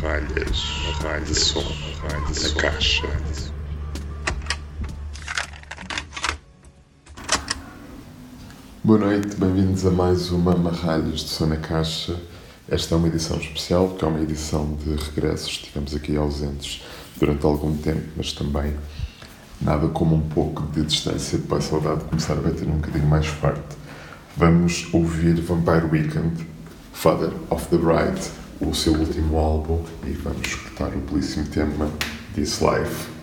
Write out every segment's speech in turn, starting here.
ralhas, ralhas de som, ralhas na caixa. Boa noite, bem-vindos a mais uma Marralhas de Som na Caixa. Esta é uma edição especial, porque é uma edição de regressos. Estivemos aqui ausentes durante algum tempo, mas também nada como um pouco de distância depois a saudade de começar a bater um bocadinho mais forte. Vamos ouvir Vampire Weekend, Father of the Bride, o seu último álbum, e vamos escutar o belíssimo tema This Life.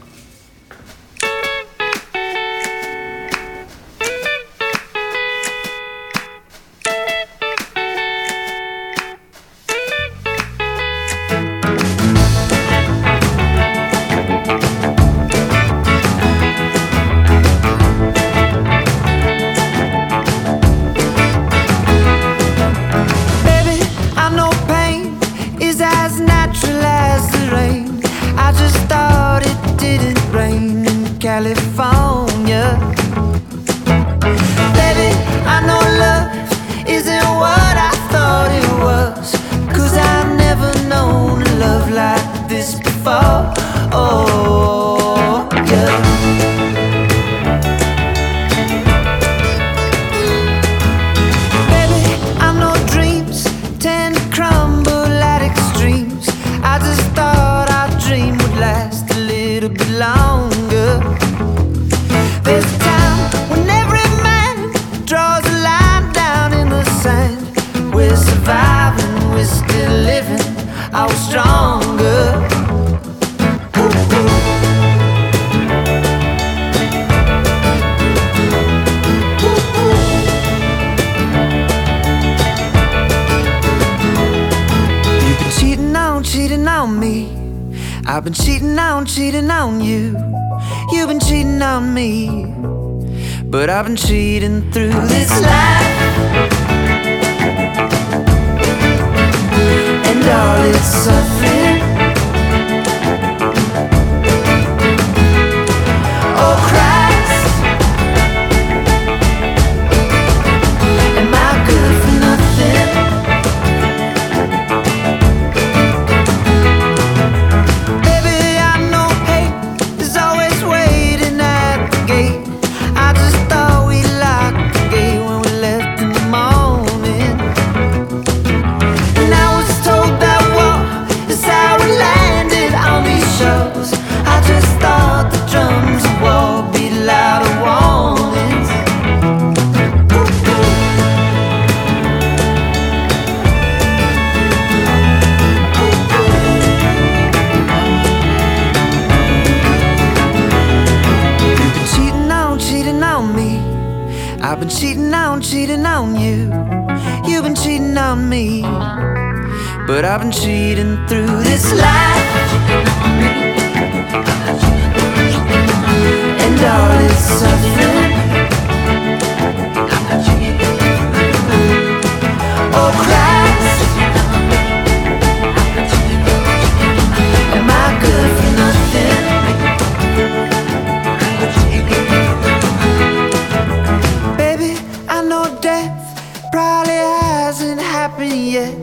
Probably hasn't happened yet.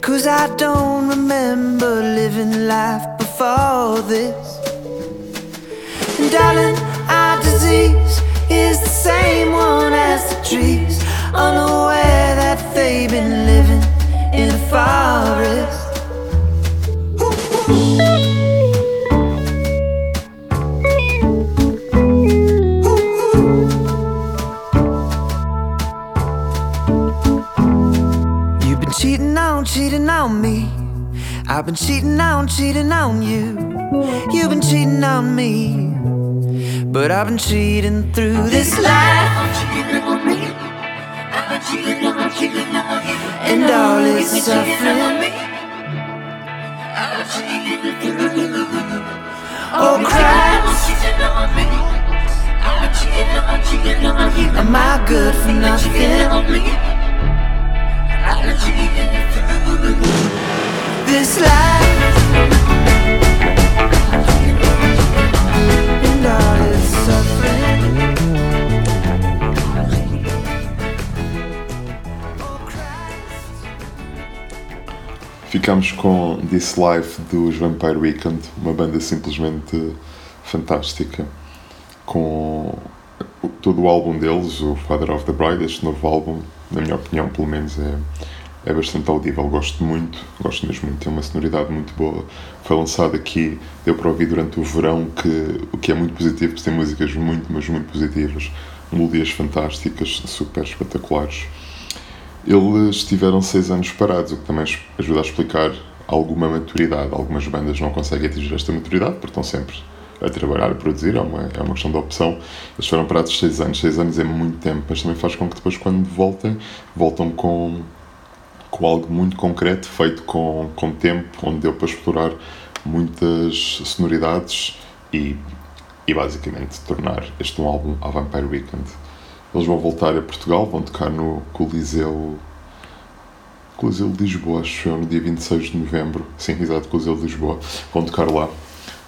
Cause I don't remember living life before this. And darling, our disease is the same one as the trees. Unaware that they've been living in a forest. On, cheating on me. I've been cheating on, cheating on you. You've been cheating on me. But I've been cheating through this life. And all its suffering. Oh Christ, am I good for nothing? Ficámos com This Life dos Vampire Weekend, uma banda simplesmente fantástica, com todo o álbum deles, o Father of the Bride, este novo álbum, na minha opinião, pelo menos, é, é bastante audível. Gosto muito, gosto mesmo muito, tem uma sonoridade muito boa. Foi lançado aqui, deu para ouvir durante o verão, que, o que é muito positivo, porque tem músicas muito, mas muito positivas, melodias fantásticas, super espetaculares. Eles estiveram seis anos parados, o que também ajuda a explicar alguma maturidade. Algumas bandas não conseguem atingir esta maturidade, porque estão sempre a trabalhar, a produzir, é uma, é uma questão de opção. Eles foram parados seis anos, seis anos é muito tempo, mas também faz com que depois, quando voltem, voltam com, com algo muito concreto, feito com, com tempo, onde deu para explorar muitas sonoridades e, e basicamente tornar este um álbum a Vampire Weekend. Eles vão voltar a Portugal, vão tocar no Coliseu. Coliseu de Lisboa, acho eu, no dia 26 de novembro. Sim, exato, Coliseu de Lisboa. Vão tocar lá.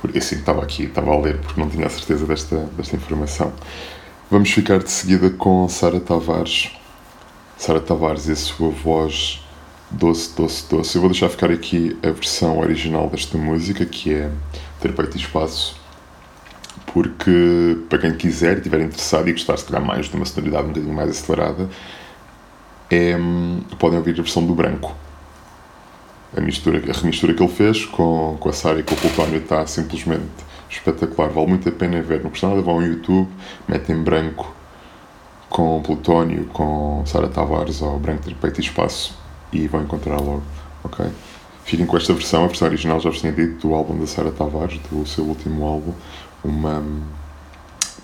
Por isso, estava aqui, estava a ler, porque não tinha a certeza desta, desta informação. Vamos ficar de seguida com Sara Tavares. Sara Tavares e a sua voz doce, doce, doce. Eu vou deixar ficar aqui a versão original desta música, que é Ter Peito e Espaço porque para quem quiser estiver interessado e gostar, se calhar, mais de uma sonoridade um bocadinho mais acelerada, é, podem ouvir a versão do branco. A, mistura, a remistura que ele fez com, com a Sara e com o Plutónio está simplesmente espetacular. Vale muito a pena ver. Não custa nada, vão ao YouTube, metem branco com Plutónio, com Sara Tavares ou Branco de Peito e Espaço e vão encontrar logo. Ok? Fiquem com esta versão, a versão original já vos tinha dito, do álbum da Sara Tavares, do seu último álbum uma,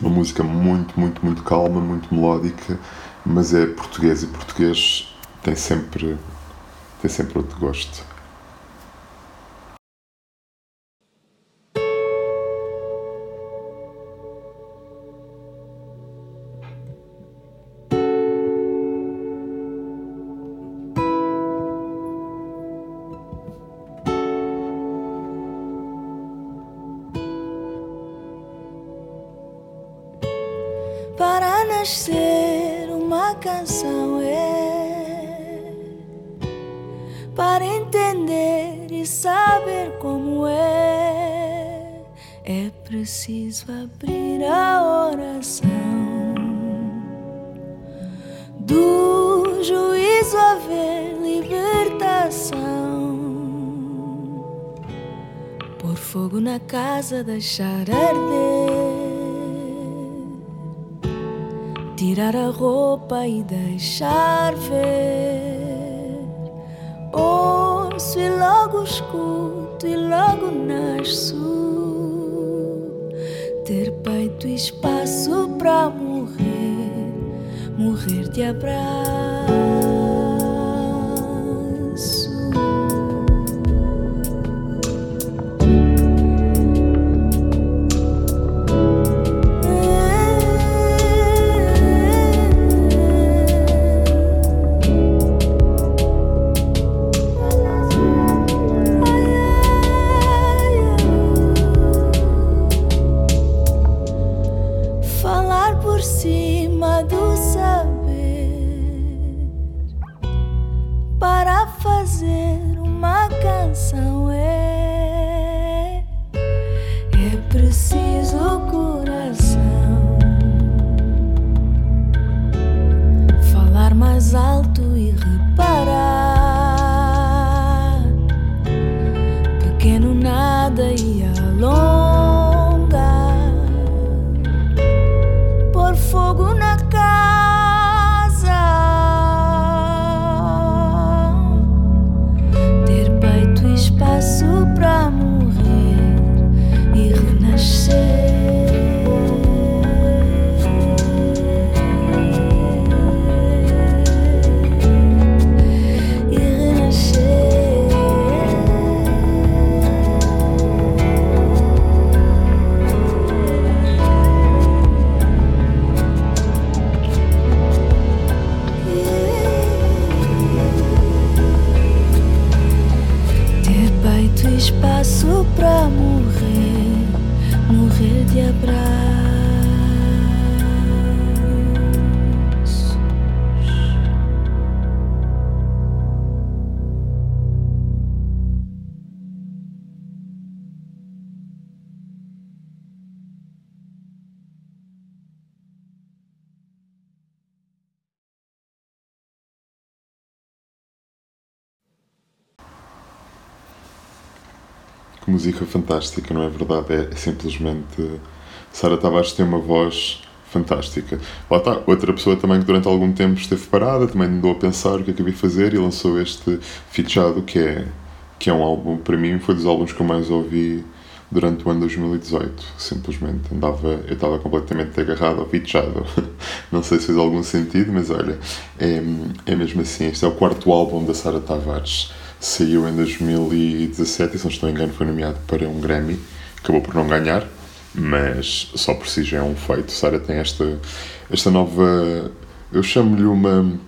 uma música muito, muito, muito calma, muito melódica, mas é português e português tem sempre, tem sempre outro gosto. Canção é para entender e saber como é. É preciso abrir a oração do juízo haver libertação. Por fogo na casa, deixar arder tirar a roupa e deixar ver. Ouço e logo escuto e logo nasço. Ter peito e espaço para morrer, morrer de abraço. Que música fantástica, não é verdade? É, é simplesmente. Sara Tavares tem uma voz fantástica. Lá está, outra pessoa também que durante algum tempo esteve parada, também andou a pensar o que é que havia fazer e lançou este Fichado, que é, que é um álbum, para mim, foi dos álbuns que eu mais ouvi durante o ano 2018. Simplesmente andava, eu estava completamente agarrado ao Fichado. Não sei se fez algum sentido, mas olha, é, é mesmo assim. Este é o quarto álbum da Sara Tavares. Saiu em 2017 e, se não estou engano, foi nomeado para um Grammy. Acabou por não ganhar, mas só por si já é um feito. Sara tem esta, esta nova. Eu chamo-lhe uma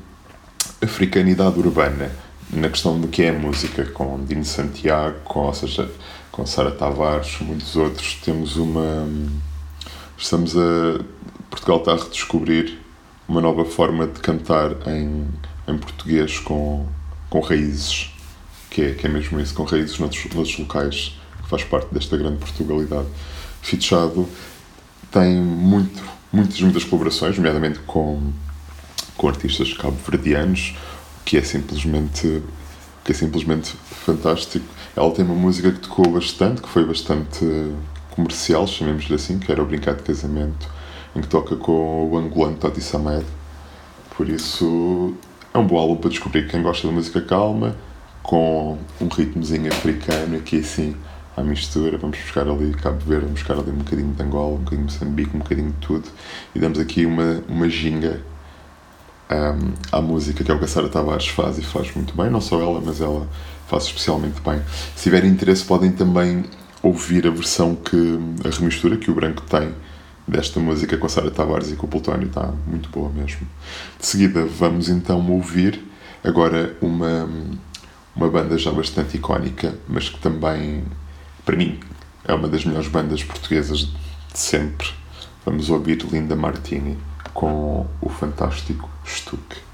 africanidade urbana na questão do que é a música, com Dino Santiago, com, ou seja, com Sara Tavares, muitos outros. Temos uma. Estamos a. Portugal está a redescobrir uma nova forma de cantar em, em português com, com raízes, que é, que é mesmo isso, com raízes noutros, noutros locais, que faz parte desta grande Portugalidade. Fichado tem muito, muitas, muitas colaborações, nomeadamente com, com artistas cabo-verdianos, que é simplesmente que é simplesmente fantástico. Ela tem uma música que tocou bastante, que foi bastante comercial, chamemos-lhe assim, que era o Brincar de Casamento, em que toca com o angolano Toti Samed. Por isso, é um bom álbum para descobrir quem gosta de música calma, com um ritmozinho africano, aqui assim, à mistura. Vamos buscar ali Cabo Verde, vamos buscar ali um bocadinho de Angola, um bocadinho de Moçambique, um bocadinho de tudo. E damos aqui uma, uma ginga um, à música, que é o que a Sara Tavares faz e faz muito bem, não só ela, mas ela faz especialmente bem. Se tiverem interesse, podem também ouvir a versão que a remistura que o Branco tem desta música com a Sara Tavares e com o Plutónio, está muito boa mesmo. De seguida, vamos então ouvir agora uma, uma banda já bastante icónica, mas que também, para mim, é uma das melhores bandas portuguesas de sempre. Vamos ouvir Linda Martini com o fantástico Stuck.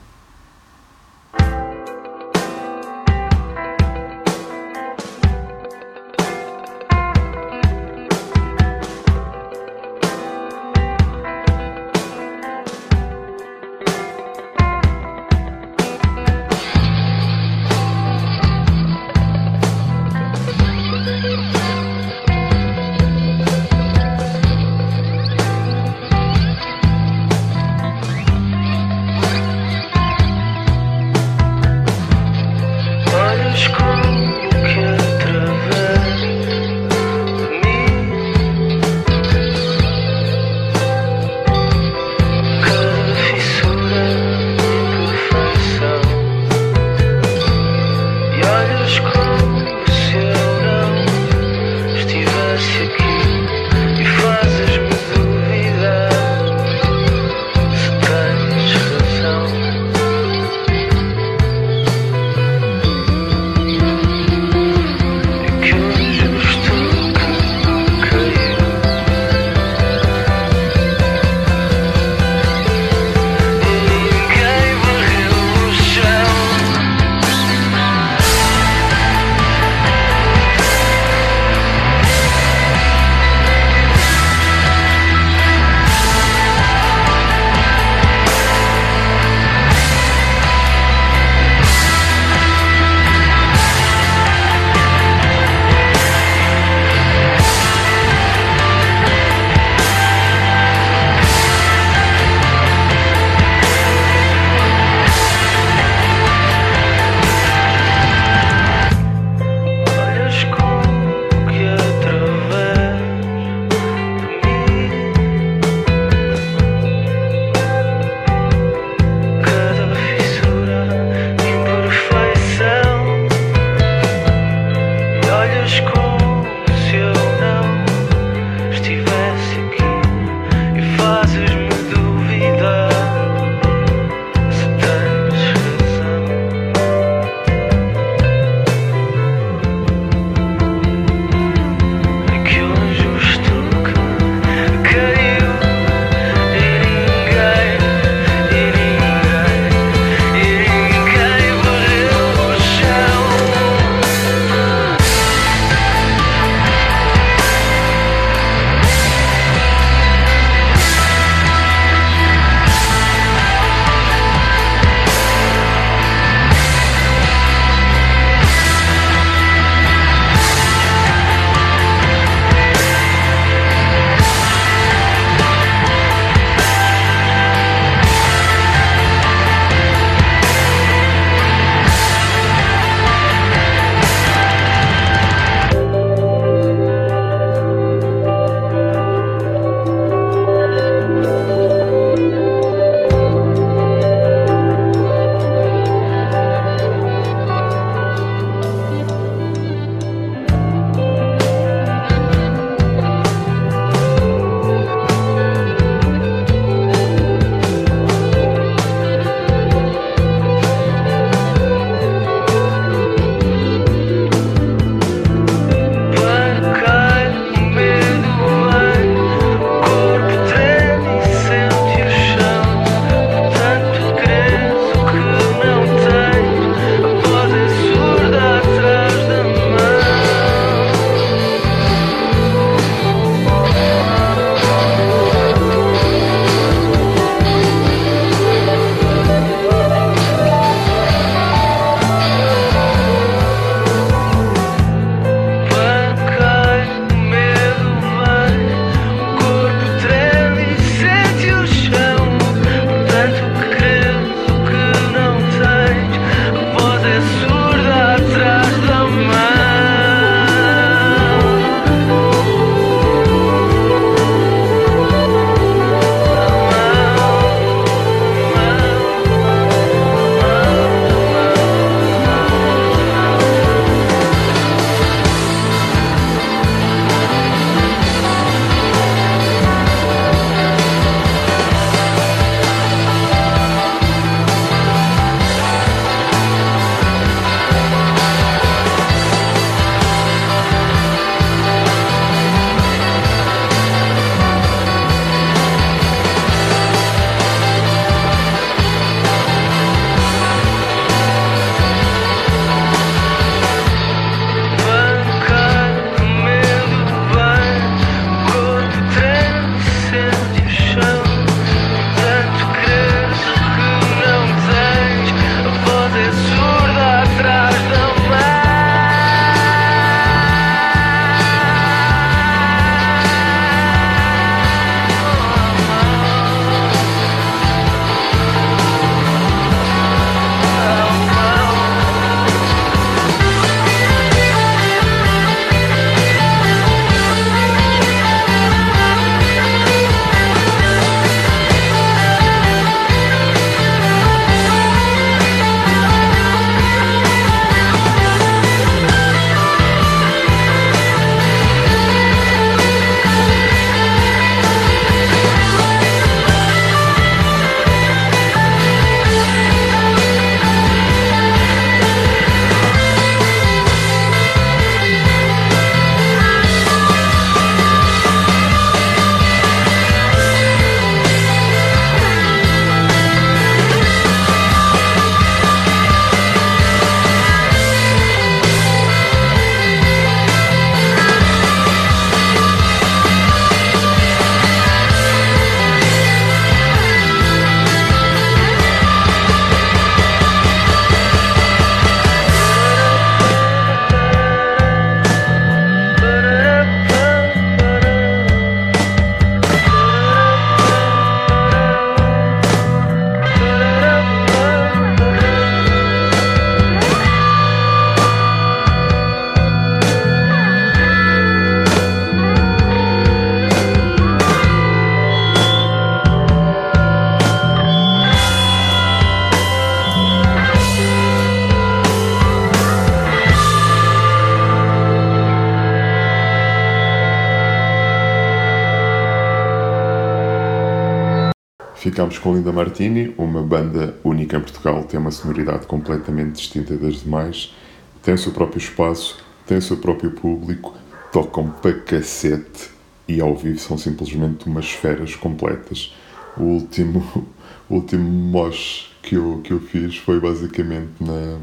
Ficámos com Linda Martini, uma banda única em Portugal, tem uma sonoridade completamente distinta das demais, tem o seu próprio espaço, tem o seu próprio público, tocam para cacete e ao vivo são simplesmente umas esferas completas. O último, o último mosh que eu, que eu fiz foi basicamente na,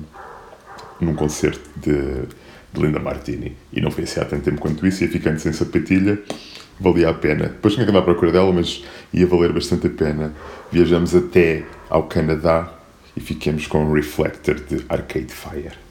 num concerto de, de Linda Martini. E não foi assim há tanto tempo quanto isso, ia ficando sem sapatilha, valia a pena. Depois tinha que andar à procura dela, mas ia valer bastante a pena. Viajamos até ao Canadá e ficamos com o Reflector de Arcade Fire.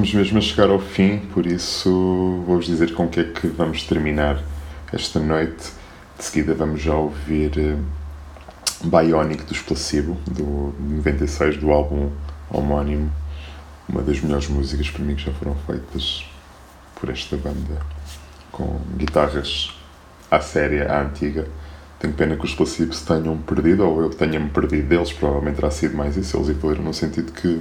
Estamos mesmo a chegar ao fim, por isso vou-vos dizer com o que é que vamos terminar esta noite. De seguida vamos já ouvir uh, Bionic dos Placebo, do 96, do álbum homónimo. Uma das melhores músicas para mim que já foram feitas por esta banda, com guitarras à séria, à antiga. Tenho pena que os Placebo se tenham perdido, ou eu tenha-me perdido deles, provavelmente terá sido mais isso. Eles evoluíram no sentido que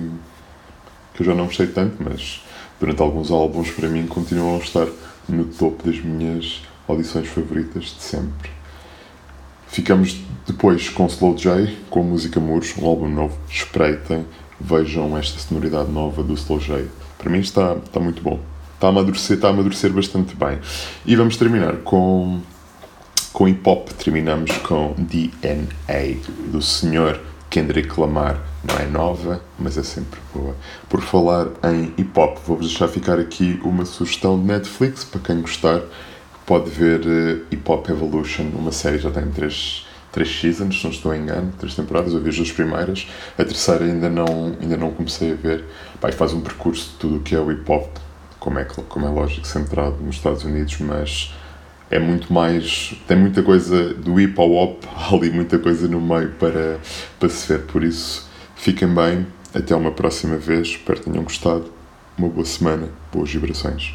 que eu já não gostei tanto, mas durante alguns álbuns para mim continuam a estar no topo das minhas audições favoritas de sempre. Ficamos depois com Slow J, com a música Muros, um álbum novo. Espreitem, vejam esta sonoridade nova do Slow J. Para mim está, está muito bom. Está a amadurecer, está a amadurecer bastante bem. E vamos terminar com, com hip hop. Terminamos com DNA do Senhor Kendrick Lamar não é nova, mas é sempre boa. Por falar em hip hop, vou-vos deixar ficar aqui uma sugestão de Netflix para quem gostar. Pode ver uh, Hip Hop Evolution, uma série já tem três, três seasons, se não estou em engano, três temporadas. Eu vi as duas primeiras, a terceira ainda não, ainda não comecei a ver. Pai, faz um percurso de tudo o que é o hip hop, como é, como é lógico, centrado nos Estados Unidos, mas é muito mais. tem muita coisa do hip hop, ali muita coisa no meio para, para se ver. Por isso, fiquem bem, até uma próxima vez. Espero que tenham gostado. Uma boa semana, boas vibrações.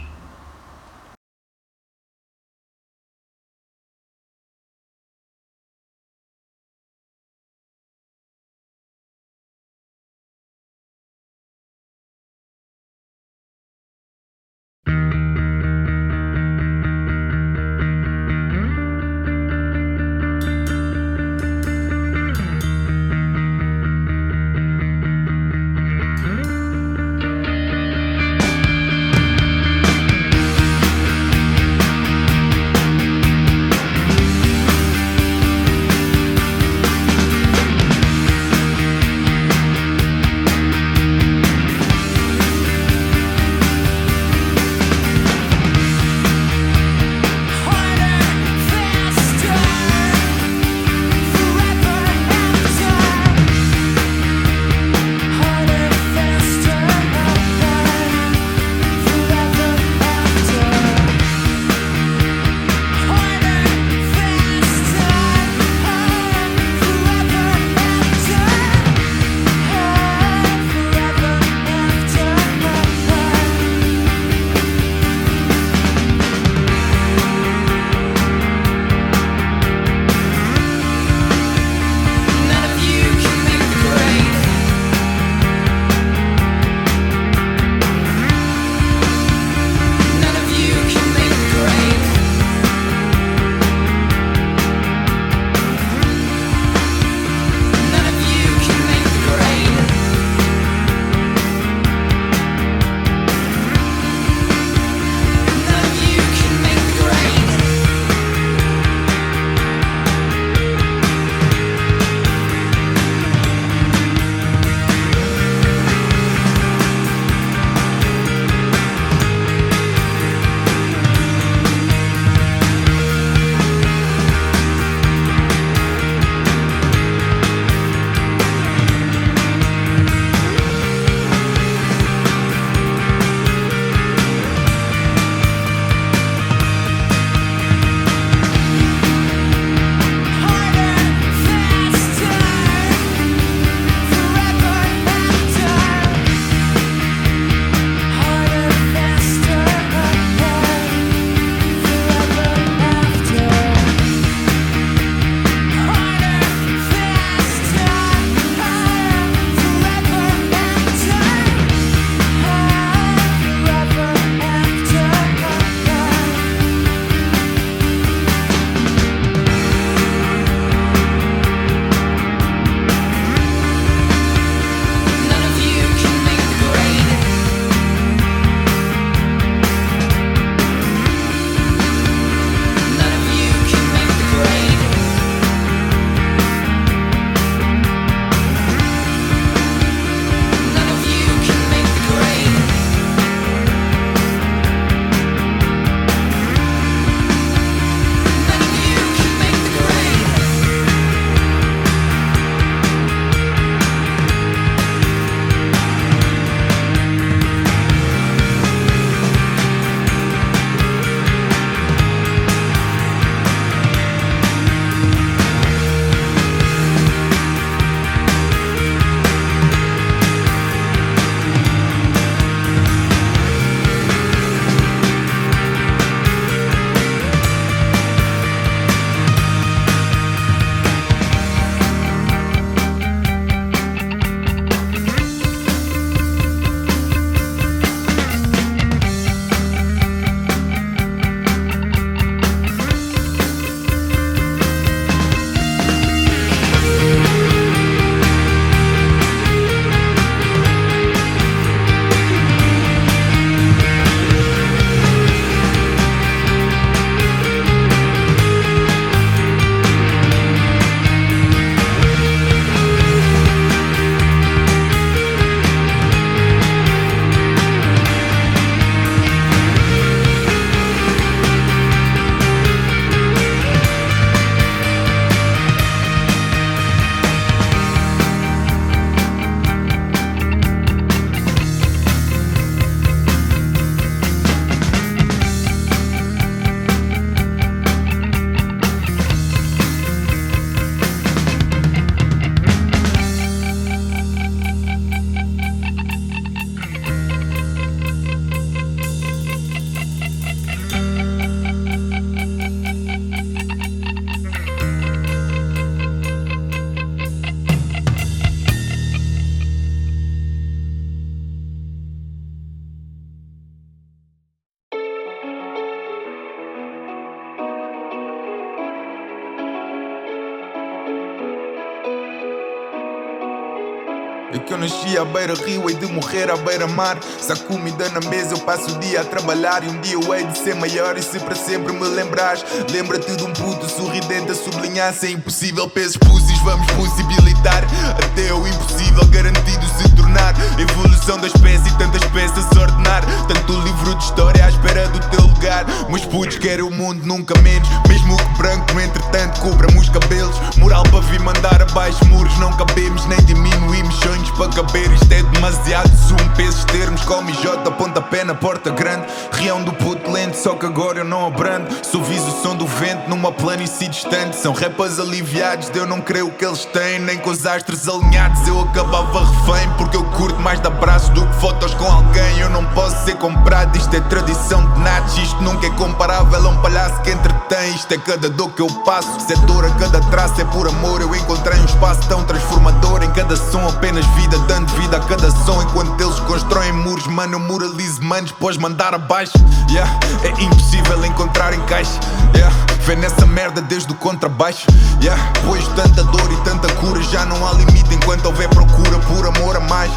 Nasci à beira-rio e de morrer à beira-mar. Se há comida na mesa, eu passo o dia a trabalhar. E um dia eu hei de ser maior e se para sempre me lembrares. Lembra-te de um puto sorridente a sublinhar. Se é impossível, pesos pussis, vamos possibilitar. Até o impossível garantido se tornar. Evolução da espécie tantas peças a ordenar. Tanto livro de história à espera do teu lugar. Meus putos querem o mundo nunca menos. Mesmo que branco, entretanto, cobra-me os cabelos. Moral para vir mandar abaixo muros, não cabemos nem diminuímos sonhos para caber. Isto é demasiado zoom, pesos termos, come J, pontapé na porta grande. Rião do puto lento, só que agora eu não abrando. Suviso o som do vento numa planície distante. São rappers aliviados, de eu não creio que eles têm, nem com os astros alinhados. Eu acabava refém, porque eu curto mais de abraços do que fotos com alguém. Eu não posso ser comprado, isto é tradição de natos. Isto nunca é comparável a um palhaço que entretém. Isto é cada dor que eu passo, se é dor a cada traço, é por amor. Eu encontrei um espaço tão transformador em cada som, apenas vida, dando vida a cada som. Enquanto eles constroem muros, mano, eu moralizo manos, depois mandar abaixo. Yeah, é impossível encontrar encaixe. Yeah, vê nessa merda desde o contrabaixo. Yeah, pois tanta dor e tanta cura, já não há limite enquanto houver procura por amor a mais.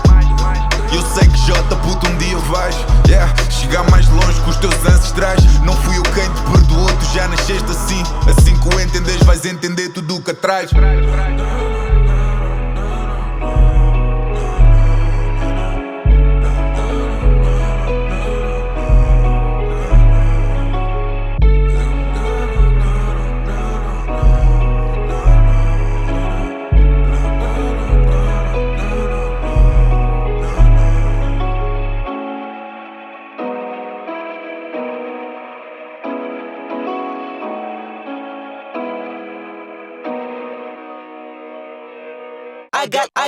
Eu sei que J puto um dia vais yeah, Chegar mais longe que os teus ancestrais Não fui eu quem te perdoou, tu já nasceste assim Assim que o entendes vais entender tudo o que atrás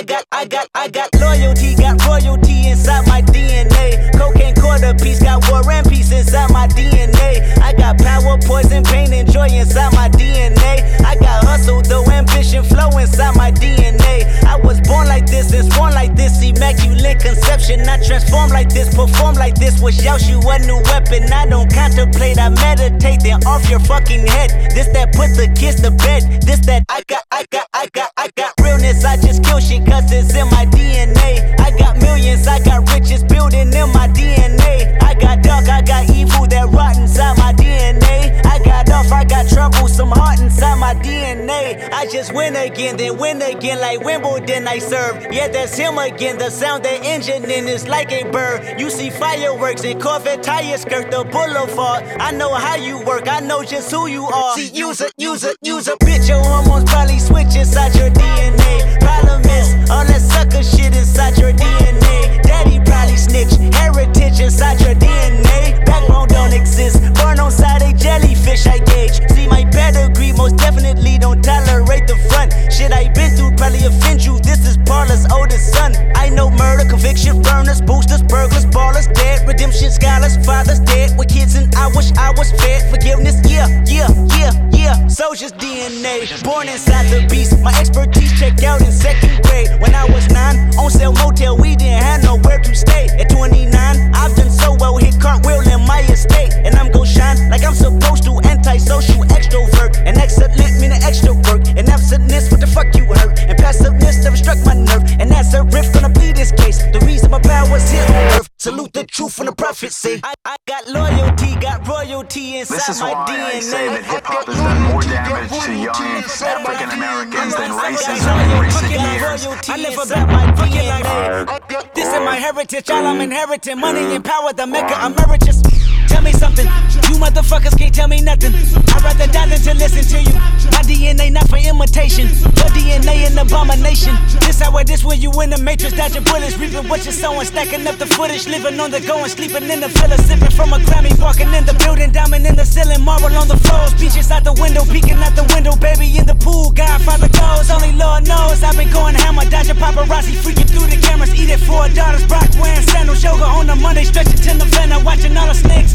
I got, I got, I got, loyalty, got royalty inside my DNA. Cocaine quarter piece, got war and peace inside my DNA. I got power, poison, pain, and joy inside my DNA. I got hustle, though ambition, flow inside my DNA. I was born like this and sworn like this, immaculate conception. I transform like this, perform like this, wish out you a new weapon. I don't contemplate, I meditate, then off your fucking head. This that put the kids to bed. This that I got, I got, I got, I got realness. I just kill shit cause it's in my DNA. I got millions, I got riches building in my DNA. I got dark, I got evil that rot inside my got off, I got trouble, some heart inside my DNA. I just win again, then win again like Wimbledon I serve. Yeah, that's him again. The sound that engine in is like a bird. You see fireworks and Corvette tires skirt the boulevard. I know how you work, I know just who you are. See, use a, use a, use a bitch. Your hormones probably switch inside your DNA. Problem is, all that sucker shit inside your DNA. Daddy probably snitch, heritage inside your jellyfish I gauge. See my pedigree, most definitely don't tolerate the front. Shit I been Paula's oldest son. I know murder, conviction, burners, boosters, burglars, ballers, dead, redemption, scholars, fathers dead with kids, and I wish I was fed. Forgiveness, yeah, yeah, yeah, yeah. Soldier's DNA, born inside the beast. My expertise checked out in second grade. When I was nine, on sale motel, we didn't have nowhere to stay. At 29, I've done so well, hit cartwheel in my estate. And I'm gon' shine like I'm supposed to. Antisocial extrovert. And excellent meaning extra work. And absentness, what the fuck you hurt? And passiveness never struck my nerve. And that's a riff gonna be this case. The reason my power's here on earth. Salute the truth and the prophecy. I, I got loyalty, got royalty inside This is my why DNA. I say that hip hop has done more damage to young African Americans than racism in recent years. I live about my fucking life. This is my heritage, all I'm inheriting. Money and power, the mecca emeritus. Tell me something, you motherfuckers can't tell me nothing. I'd rather die than to listen to you. My DNA not for imitation, your DNA an abomination. This how it is when you in the matrix, dodging bullets, reaping what you're sowing, stacking up the footage, living on the go and sleeping in the villa, sipping from a Grammy, walking in the building, diamond in the ceiling, marble on the floors, beaches out the window, peeking out the window, baby in the pool, Godfather goes, only Lord knows I've been going hammer, dodging paparazzi, freaking through the cameras, eating four daughters, Brock wearing sandals. yoga on a Monday, stretching till the November. Watching all the snakes,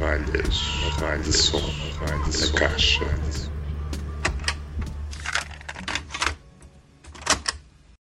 Ralhas, ralhas de som, na caixa.